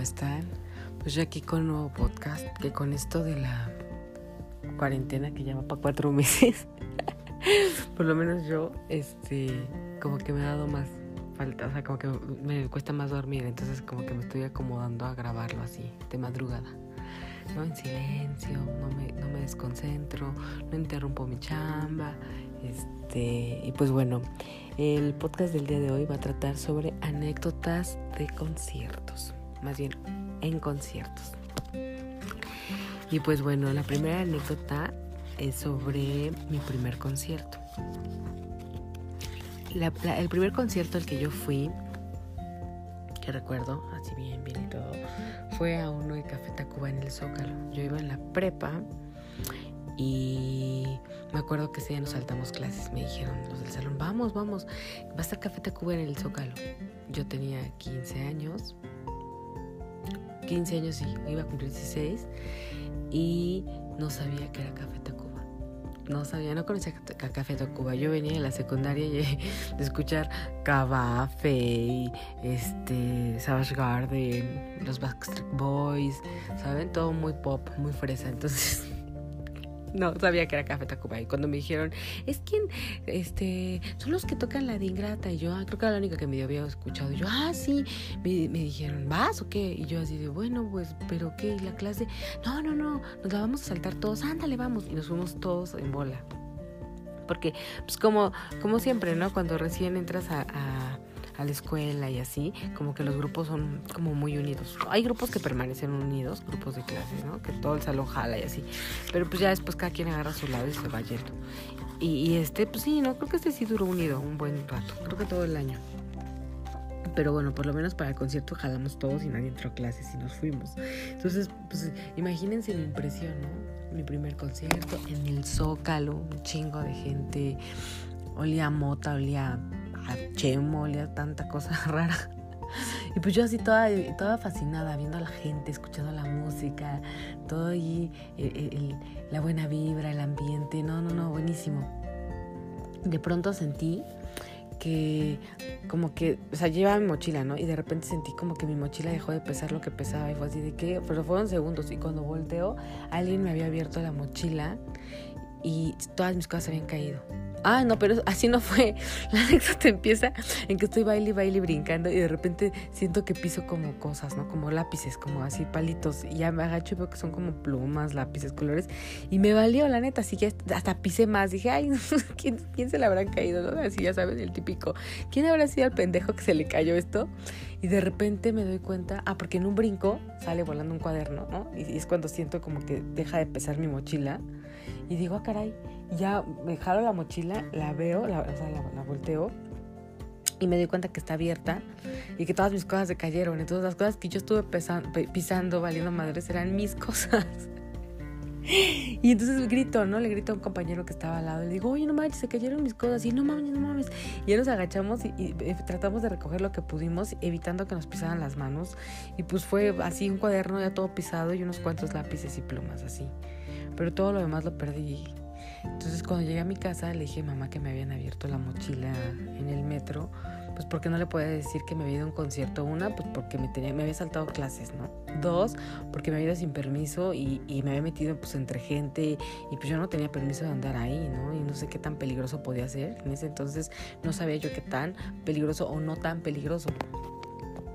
¿cómo están? Pues yo aquí con un nuevo podcast, que con esto de la cuarentena que lleva para cuatro meses, por lo menos yo, este, como que me ha dado más falta, o sea, como que me cuesta más dormir, entonces como que me estoy acomodando a grabarlo así, de madrugada. ¿no? En silencio, no me, no me desconcentro, no interrumpo mi chamba, este, y pues bueno, el podcast del día de hoy va a tratar sobre anécdotas de conciertos, más bien en conciertos. Y pues bueno, la primera anécdota es sobre mi primer concierto. el primer concierto al que yo fui, que recuerdo, así bien, bien y todo, fue a uno de Café Tacuba en el Zócalo. Yo iba en la prepa y me acuerdo que ese día nos saltamos clases. Me dijeron los del salón, vamos, vamos, va a estar Café Tacuba en el Zócalo. Yo tenía 15 años. 15 años sí, iba a cumplir 16 y no sabía que era Café Tacuba. No sabía, no conocía Café Tacuba. Yo venía de la secundaria de escuchar Cavafe, este, Savage Garden, los Backstreet Boys, ¿saben? Todo muy pop, muy fresa. Entonces no sabía que era Café Tacuba. Y cuando me dijeron, es quien, este, son los que tocan la de Ingrata. Y yo, ah, creo que era la única que me había escuchado. Y yo, ah, sí. Me, me, dijeron, ¿vas o qué? Y yo así de, bueno, pues, ¿pero qué? Y la clase, no, no, no, nos la vamos a saltar todos. Ándale, vamos. Y nos fuimos todos en bola. Porque, pues, como, como siempre, ¿no? Cuando recién entras a, a a la escuela y así, como que los grupos son como muy unidos. Hay grupos que permanecen unidos, grupos de clases, ¿no? Que todo el salón jala y así. Pero pues ya después cada quien agarra su lado y se va yendo. Y, este, pues sí, no, creo que este sí duró unido un buen rato, creo que todo el año. Pero bueno, por lo menos para el concierto jalamos todos y nadie entró a clases y nos fuimos. Entonces, pues imagínense mi impresión, ¿no? Mi primer concierto en el Zócalo, un chingo de gente. Olía mota, olía chemo, olía tanta cosa rara. Y pues yo así toda, toda fascinada, viendo a la gente, escuchando la música, todo ahí, la buena vibra, el ambiente, no, no, no, buenísimo. De pronto sentí que como que, o sea, llevaba mi mochila, ¿no? Y de repente sentí como que mi mochila dejó de pesar lo que pesaba y fue así de que, pero fueron segundos y cuando volteo, alguien me había abierto la mochila y todas mis cosas habían caído. Ah, no, pero así no fue. La anécdota empieza en que estoy baile, baile, brincando y de repente siento que piso como cosas, ¿no? Como lápices, como así palitos. Y ya me agacho y veo que son como plumas, lápices, colores. Y me valió, la neta, así que hasta pisé más. Dije, ay, ¿quién, quién se le habrán caído? ¿no? Así ya saben, el típico. ¿Quién habrá sido el pendejo que se le cayó esto? Y de repente me doy cuenta, ah, porque en un brinco sale volando un cuaderno, ¿no? Y, es cuando siento como que deja de pesar mi mochila. Y digo, ah, caray, ya me jalo la mochila, la veo, la, o sea, la, volteo y me doy cuenta que está abierta y que todas mis cosas se cayeron. Entonces las cosas que yo estuve pisando, valiendo madres, eran mis cosas. Y entonces grito, ¿no? Le grito a un compañero que estaba al lado. Le digo, oye, no manches, se cayeron mis cosas. Y no mames, no mames. Y ya nos agachamos y, eh, tratamos de recoger lo que pudimos, evitando que nos pisaran las manos. Y pues fue así un cuaderno ya todo pisado y unos cuantos lápices y plumas así. Pero todo lo demás lo perdí entonces cuando llegué a mi casa le dije a mamá que me habían abierto la mochila en el metro, pues porque no le podía decir que me había ido a un concierto. Una, pues porque me, tenía, me había saltado clases, ¿no? Dos, porque me había ido sin permiso y, y, me había metido pues entre gente y pues yo no tenía permiso de andar ahí, ¿no? Y no sé qué tan peligroso podía ser. En ese entonces no sabía yo qué tan peligroso o no tan peligroso.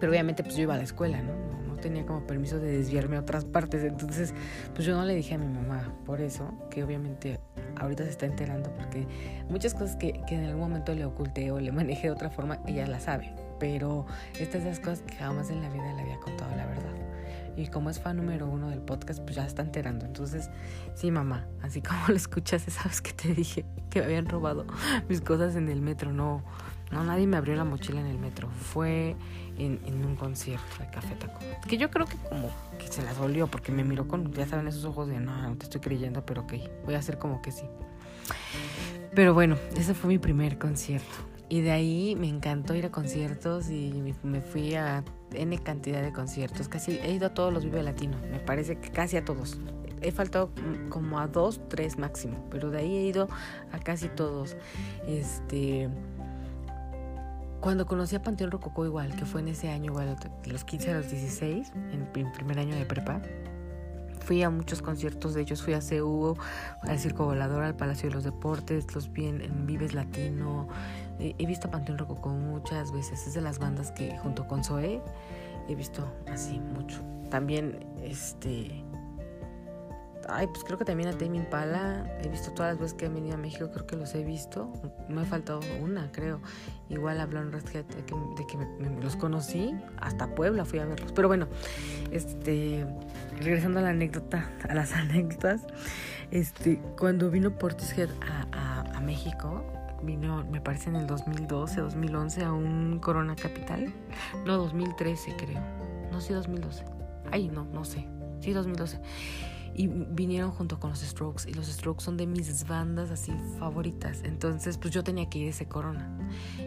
Pero obviamente pues yo iba a la escuela, ¿no? Tenía como permiso de desviarme a otras partes. Entonces pues yo no le dije a mi mamá por eso, que obviamente ahorita se está enterando porque muchas cosas que, que en algún momento le oculté o le manejé de otra forma, ella la sabe. Pero estas son las cosas que jamás en la vida le había contado la verdad. Y como es fan número uno del podcast, pues ya está enterando. Entonces, sí, mamá, así como lo escuchas, sabes que te dije que me habían robado mis cosas en el metro. No, no, nadie me abrió la mochila en el metro. Fue en, un concierto de Café Taco. Que yo creo que como que se las volvió porque me miró con, ya saben, esos ojos de no, no te estoy creyendo, pero ok, voy a hacer como que sí. Pero bueno, ese fue mi primer concierto. Y de ahí me encantó ir a conciertos y me fui a N cantidad de conciertos. Casi he ido a todos los Vive Latino, me parece que casi a todos. He faltado como a dos, tres máximo, pero de ahí he ido a casi todos. Este cuando conocí a Panteón Rococó igual, que fue en ese año, igual, de los 15 a los 16, en el primer año de prepa, fui a muchos conciertos de ellos, fui a CU, al Circo Volador, al Palacio de los Deportes, los vi en, Vives Latino, he visto a Panteón Rococó muchas veces, es de las bandas que junto con Zoe he visto así mucho. También, este, Ay, pues creo que también a Tame Impala. He visto todas las veces que han venido a México, creo que los he visto. Me ha faltado una, creo. Igual hablaron de que, de que me, los conocí. Hasta Puebla fui a verlos. Pero bueno, este, regresando a la anécdota, a las anécdotas. Este, cuando vino Portishead a, a, a México, vino, me parece en el 2012, 2011 a un Corona Capital. No, 2013 creo. No, sí, 2012. Ay, no, no sé. Sí, 2012 y vinieron junto con los Strokes y los Strokes son de mis bandas así favoritas entonces pues yo tenía que ir a ese Corona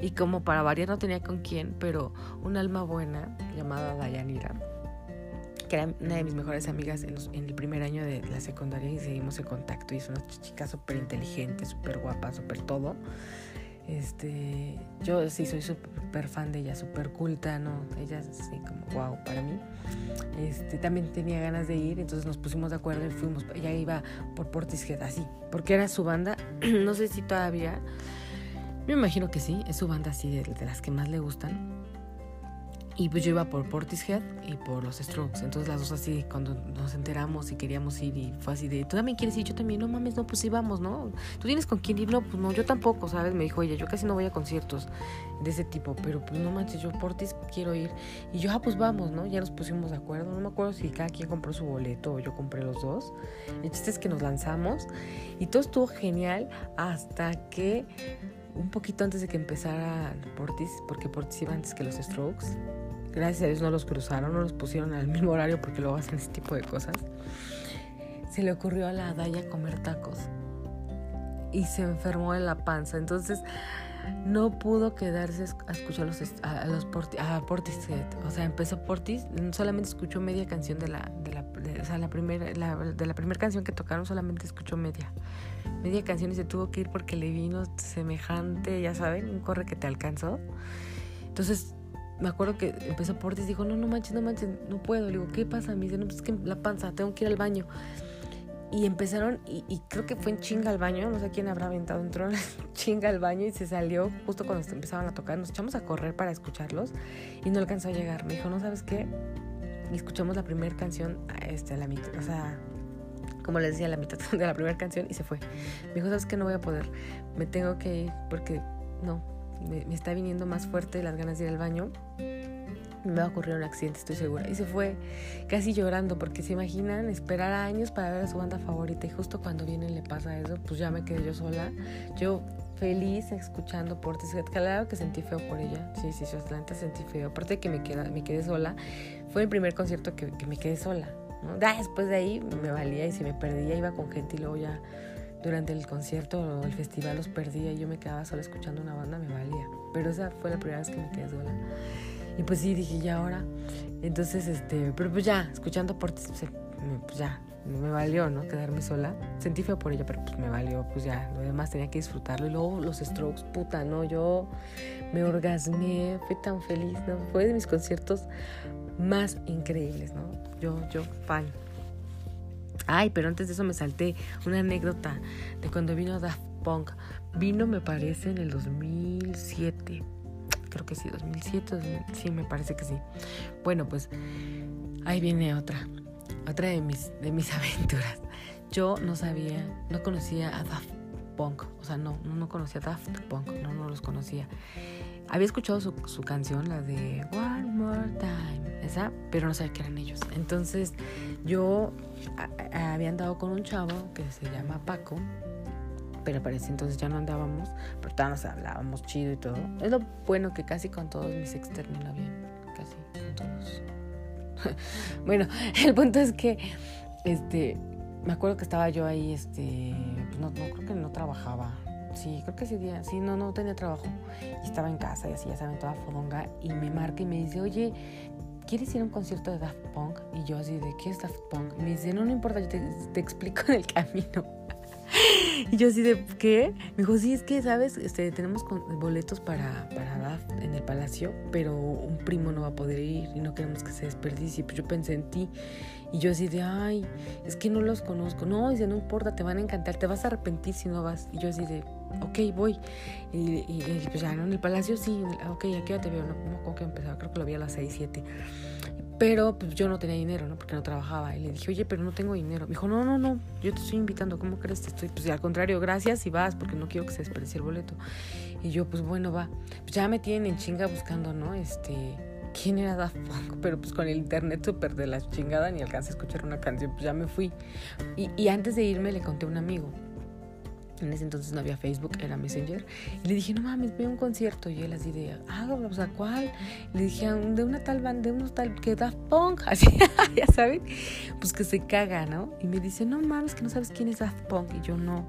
y como para variar no tenía con quién pero un alma buena llamada Dayanira que era una de mis mejores amigas en, en, el primer año de la secundaria y seguimos en contacto y es una chica súper inteligente, súper guapa, súper todo. Este, yo sí soy súper fan de ella, súper culta, ¿no? Ella así como wow para mí. Este, también tenía ganas de ir, entonces nos pusimos de acuerdo y fuimos. Ella iba por Portishead, así, porque era su banda, no sé si todavía, me imagino que sí, es su banda así de las que más le gustan. Y pues yo iba por Portishead y por los Strokes. Entonces las dos así, cuando nos enteramos y queríamos ir y fue así de, ¿tú también quieres ir? Yo también, no mames, no, pues sí vamos, ¿no? ¿Tú tienes con quién ir? No, pues no, yo tampoco, ¿sabes? Me dijo, oye, yo casi no voy a conciertos de ese tipo, pero pues no manches, yo Portis quiero ir. Y yo, ah, pues vamos, ¿no? Ya nos pusimos de acuerdo. No me acuerdo si cada quien compró su boleto o yo compré los dos. El chiste es que nos lanzamos y todo estuvo genial hasta que un poquito antes de que empezara Portis, porque Portis iba antes que los Strokes gracias a Dios no los cruzaron, no los pusieron al mismo horario porque luego hacen ese tipo de cosas. Se le ocurrió a la Daya comer tacos y se enfermó en la panza. Entonces no pudo quedarse a escuchar los, a, los. O sea, empezó Portis, solamente escuchó media canción de la, de la, o sea, la primera, de canción que tocaron, solamente escuchó media. Media canción y se tuvo que ir porque le vino semejante, ya saben, un corre que te alcanzó. Entonces me acuerdo que empezó Portis dijo, no, no manches, no manches, no puedo. Le digo, ¿qué pasa? Me dice, no, pues es que la panza, tengo que ir al baño. Y empezaron, y, creo que fue en chinga al baño, no sé quién habrá aventado, entró en chinga al baño y se salió justo cuando empezaban a tocar. Nos echamos a correr para escucharlos y no alcanzó a llegar. Me dijo, no sabes qué. Y escuchamos la primera canción este, a la mitad, o sea, como les decía, a la mitad de la primera canción y se fue. Me dijo, sabes qué, no voy a poder, me tengo que ir porque no, me, está viniendo más fuerte las ganas de ir al baño. Me va a ocurrir un accidente, estoy segura. Y se fue casi llorando, porque se imaginan esperar años para ver a su banda favorita. Y justo cuando viene le pasa eso, pues ya me quedé yo sola. Yo feliz escuchando Portishead. Claro que sentí feo por ella. Sí, sí, sí, Atlanta sentí feo. Aparte de que me, queda, me quedé sola, fue el primer concierto que, que me quedé sola. después de ahí me valía y si me perdía iba con gente y luego ya durante el concierto o el festival los perdía y yo me quedaba sola escuchando una banda, me valía. Pero esa fue la primera vez que me quedé sola. Y pues sí, dije, ya ahora. Entonces, este, pero pues ya, escuchando por pues ya, me valió, ¿no? Quedarme sola. Sentí feo por ella, pero pues me valió, pues ya, lo demás tenía que disfrutarlo. Y luego los strokes, puta, ¿no? Yo me orgasmé, fui tan feliz, ¿no? Fue de mis conciertos más increíbles, ¿no? Yo, yo, fan. Ay, pero antes de eso me salté una anécdota de cuando vino Daft Punk. Vino, me parece, en el 2007. Creo que sí, 2007, sí, me parece que sí. Bueno, pues ahí viene otra, otra de mis, de mis aventuras. Yo no sabía, no conocía a Daft Punk, o sea, no, no conocía a Daft Punk, no, no los conocía. Había escuchado su, su canción, la de One More Time, esa, pero no sabía que eran ellos. Entonces yo había andado con un chavo que se llama Paco, pero parece entonces ya no andábamos, pero todavía nos hablábamos chido y todo. Es lo bueno que casi con todos mis ex termina bien, casi con todos. bueno, el punto es que, este, me acuerdo que estaba yo ahí, este, pues no, no creo que no trabajaba, Sí, creo que ese día, sí, no, no tenía trabajo. Y estaba en casa y así, ya saben, toda fodonga. Y me marca y me dice, oye, ¿quieres ir a un concierto de Daft Punk? Y yo así, ¿de qué es Daft Punk? Y me dice, no, no importa, yo te, explico en el camino. y yo así de, ¿qué? Me dijo, sí, es que, ¿sabes? Este, tenemos boletos para, para Daft en el Palacio, pero un primo no va a poder ir y no queremos que se desperdicie. Pues yo pensé en ti y yo así de, ay, es que no los conozco. No, dice, no importa, te van a encantar, te vas a arrepentir si no vas. Y yo así de, ok, voy. Y, pues ya, ¿no? En el Palacio sí, ok, aquí ya te veo, no, ¿cómo que empezaba? Creo que lo vi a las 6, 7. Pero pues yo no tenía dinero, ¿no? Porque no trabajaba. Y le dije, oye, pero no tengo dinero. Me dijo, no, no, no, yo te estoy invitando. ¿Cómo crees? Te estoy, pues al contrario, gracias y vas, porque no quiero que se desperdicie el boleto. Y yo, pues bueno, va. Pues ya me tienen en chinga buscando, ¿no? Este, quién era Daft Punk, pero pues con el internet súper de la chingada ni alcancé a escuchar una canción, pues ya me fui. Y, y antes de irme le conté a un amigo en ese entonces no había Facebook, era Messenger. Y le dije, no mames, a un concierto. Y él así de, ah, o sea, ¿cuál? Le dije, ah, de una tal banda, de unos tal, que Daft Punk, así, ya saben, pues que se caga, ¿no? Y me dice, no mames, que no sabes quién es Daft Punk. Y yo, no.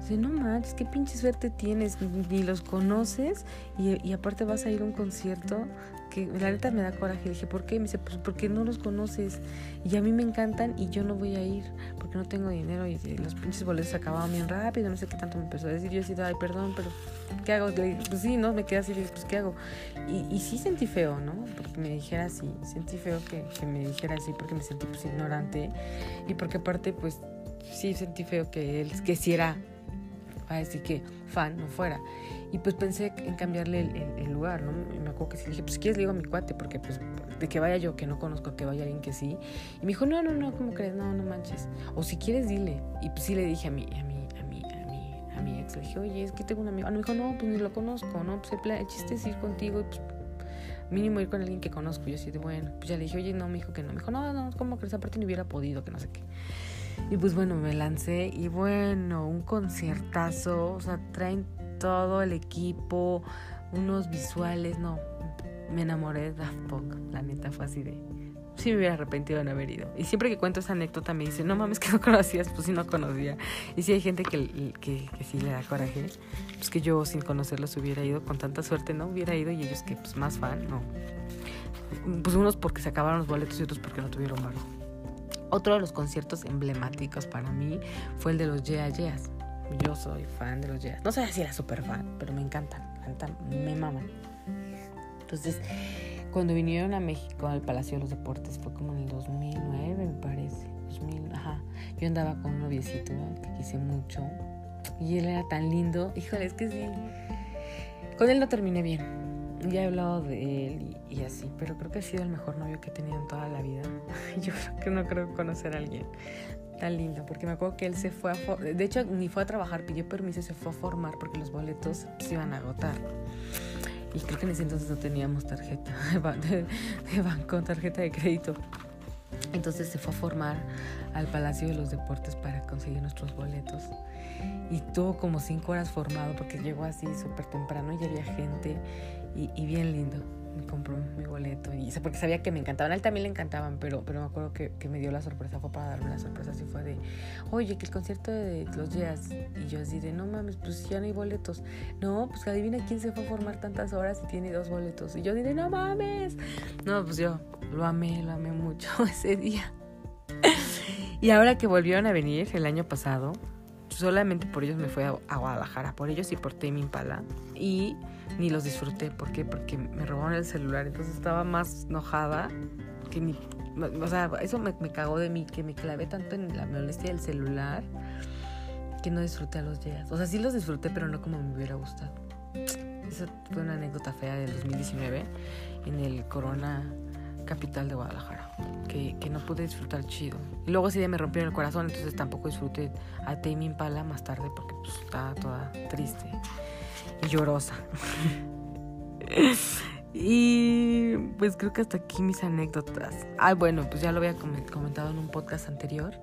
Dice, no manches, qué pinche suerte tienes, ni los conoces y, y aparte vas a ir a un concierto que la neta me da coraje. Le dije, ¿por qué? Me dice, pues porque no los conoces. Y a mí me encantan y yo no voy a ir porque no tengo dinero y los pinches boletos se acababan bien rápido. No sé qué tanto me empezó a decir. Yo decía, ay, perdón, pero ¿qué hago? Le dije, pues sí, ¿no? Me quedé así, pues ¿qué hago? Y, sí sentí feo, ¿no? Porque me dijera así. Sentí feo que, que me dijera así porque me sentí pues ignorante. Y porque aparte, pues sí sentí feo que él, que si a decir que fan no fuera. Y pues pensé en cambiarle el, lugar, ¿no? Me acuerdo que sí, dije, pues quieres le digo a mi cuate, porque pues de que vaya yo que no conozco, que vaya alguien que sí. Y me dijo, no, no, no, ¿cómo crees? No, no manches. O si quieres, dile. Y pues sí le dije a mi, a mi, a mi, a mi, a mi ex, le dije, oye, es que tengo un amigo. Ah, me dijo, no, pues ni lo conozco, ¿no? Pues el, chiste es ir contigo y pues mínimo ir con alguien que conozco. Yo así de, bueno, pues ya le dije, oye, no, me dijo que no. Me dijo, no, no, ¿cómo crees? Aparte ni hubiera podido, que no sé qué. Y pues bueno, me lancé y bueno, un conciertazo, o sea, traen todo el equipo, unos visuales, no, me enamoré de Daft Punk, la neta fue así de... Sí me hubiera arrepentido de no haber ido. Y siempre que cuento esa anécdota me dicen, no mames que no conocías, pues sí no conocía. Y si hay gente que, que, que, sí le da coraje, pues que yo sin conocerlos hubiera ido, con tanta suerte no hubiera ido y ellos que pues más fan, no. Pues unos porque se acabaron los boletos y otros porque no tuvieron barro. Otro de los conciertos emblemáticos para mí fue el de los Yeah Yeahs. Yo soy fan de los jazz. No sé si era súper fan, pero me encantan. Me maman. Entonces, cuando vinieron a México al Palacio de los Deportes, fue como en el 2009, me parece. 2000, ajá. Yo andaba con un noviecito que quise mucho. Y él era tan lindo. Híjole, es que sí. Con él no terminé bien. Ya he hablado de él y, así, pero creo que ha sido el mejor novio que he tenido en toda la vida. Yo creo que no creo conocer a alguien tan lindo, porque me acuerdo que él se fue a... De hecho, ni fue a trabajar, pidió permiso y se fue a formar porque los boletos se iban a agotar. Y creo que en ese entonces no teníamos tarjeta de, banco, tarjeta de crédito. Entonces se fue a formar al Palacio de los Deportes para conseguir nuestros boletos. Y tuvo como cinco horas formado porque llegó así súper temprano y había gente y, y bien lindo me compró mi boleto. Y porque sabía que me encantaban. A él también le encantaban, pero, pero me acuerdo que, que me dio la sorpresa. Fue para darme la sorpresa. Así fue de, oye, que el concierto de los jazz. Y yo así de, no mames, pues ya no hay boletos. No, pues adivina quién se fue a formar tantas horas y tiene dos boletos. Y yo dije, no mames. No, pues yo lo amé, lo amé mucho ese día. y ahora que volvieron a venir el año pasado, solamente por ellos me fui a, Guadalajara. Por ellos y por Tame Impala. Y ni los disfruté. ¿Por qué? Porque me robaron el celular. Entonces estaba más enojada que mi... O sea, eso me, me cagó de mí, que me clavé tanto en la molestia del celular que no disfruté a los días. O sea, sí los disfruté, pero no como me hubiera gustado. Esa fue una anécdota fea del 2019 en el Corona Capital de Guadalajara, que, que no pude disfrutar chido. Y luego ese día me rompieron el corazón, entonces tampoco disfruté a Tame Impala más tarde porque pues, estaba toda triste llorosa. y pues creo que hasta aquí mis anécdotas. Ah, bueno, pues ya lo había comentado en un podcast anterior.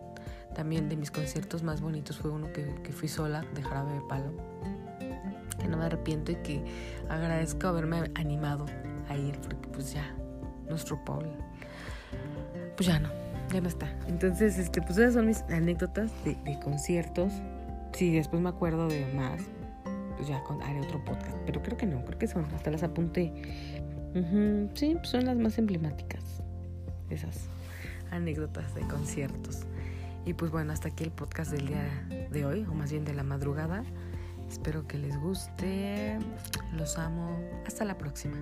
También de mis conciertos más bonitos fue uno que, fui sola de Jarabe de Palo. Que no me arrepiento y que agradezco haberme animado a ir porque pues ya, nuestro Paul, pues ya no, ya no está. Entonces, este, pues esas son mis anécdotas de, de conciertos. Si después me acuerdo de más, pues ya haré otro podcast. Pero creo que no, creo que son, hasta las apunté. sí, pues son las más emblemáticas. Esas anécdotas de conciertos. Y pues bueno, hasta aquí el podcast del día de hoy, o más bien de la madrugada. Espero que les guste. Los amo. Hasta la próxima.